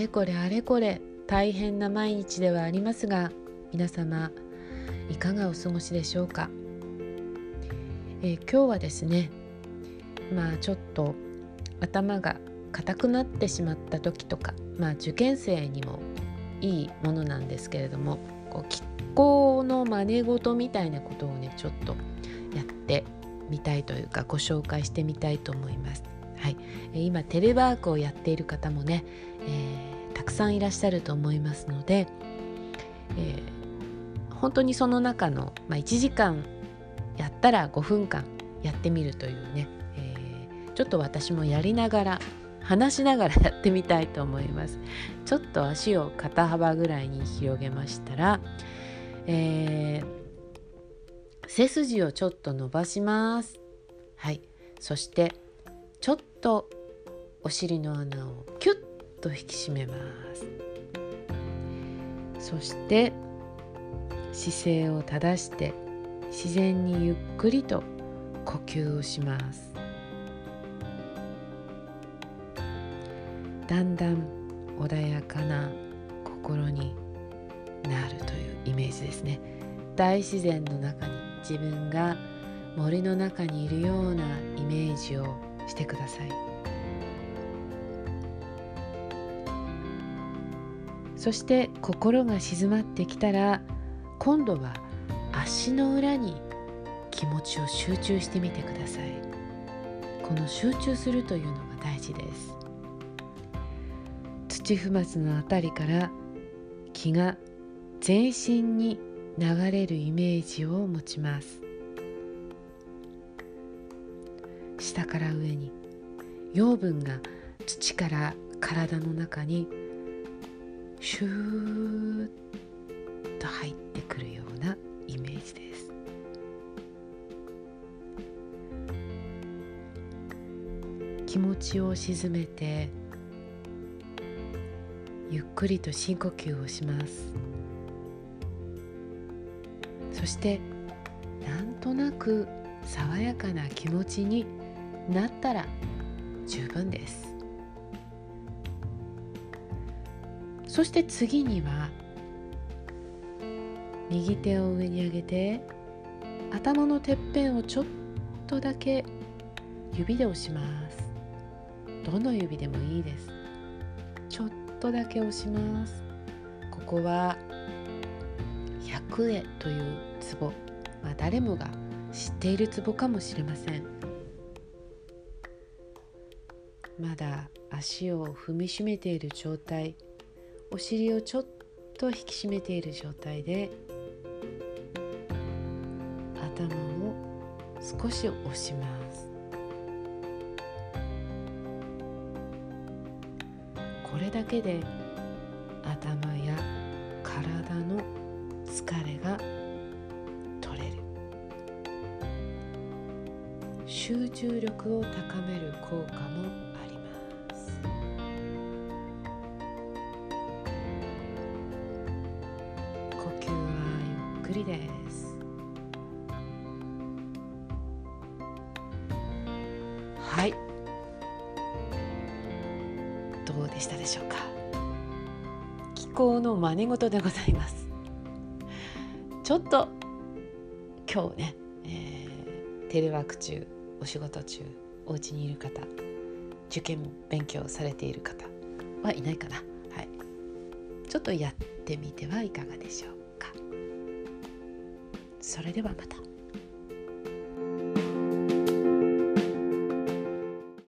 れこれあれこれ大変な毎日ではありますが皆様いかがお過ごしでしょうか、えー、今日はですねまあちょっと頭が硬くなってしまった時とか、まあ、受験生にもいいものなんですけれどもこう気候の真似事みたいなことをねちょっとやってみたいというかご紹介してみたいと思います。はい、今テレワークをやっている方もね、えー、たくさんいらっしゃると思いますので、えー、本当にその中の、まあ、1時間やったら5分間やってみるというね、えー、ちょっと私もやりながら話しながら やってみたいと思います。ちょっと足を肩幅ぐらいに広げましたら、えー、背筋をちょっと伸ばします。はい。そしてとお尻の穴をキュッと引き締めます。そして姿勢を正して自然にゆっくりと呼吸をします。だんだん穏やかな心になるというイメージですね。大自然の中に自分が森の中にいるようなイメージをしてください。そして心が静まってきたら今度は足の裏に気持ちを集中してみてください。この集中するというのが大事です。土踏まずのあたりから気が全身に流れるイメージを持ちます。下から上に。養分が土から体の中にシューッと入ってくるようなイメージです。気持ちを沈めてゆっくりと深呼吸をします。そしてなんとなく爽やかな気持ちになったら十分です。そして次には右手を上に上げて頭のてっぺんをちょっとだけ指で押します。どの指でもいいです。ちょっとだけ押します。ここは百会というツボ、まあ、誰もが知っているツボかもしれません。まだ足を踏みしめている状態お尻をちょっと引き締めている状態で頭を少し押します。これだけで頭や体の疲れが取れる。集中力を高める効果もくりです。はい。どうでしたでしょうか？気候の真似事でございます。ちょっと今日ね、えー、テレワーク中お仕事中お家にいる方受験勉強されている方はいないかな。はい。ちょっとやってみてはいかがでしょうそれではまた。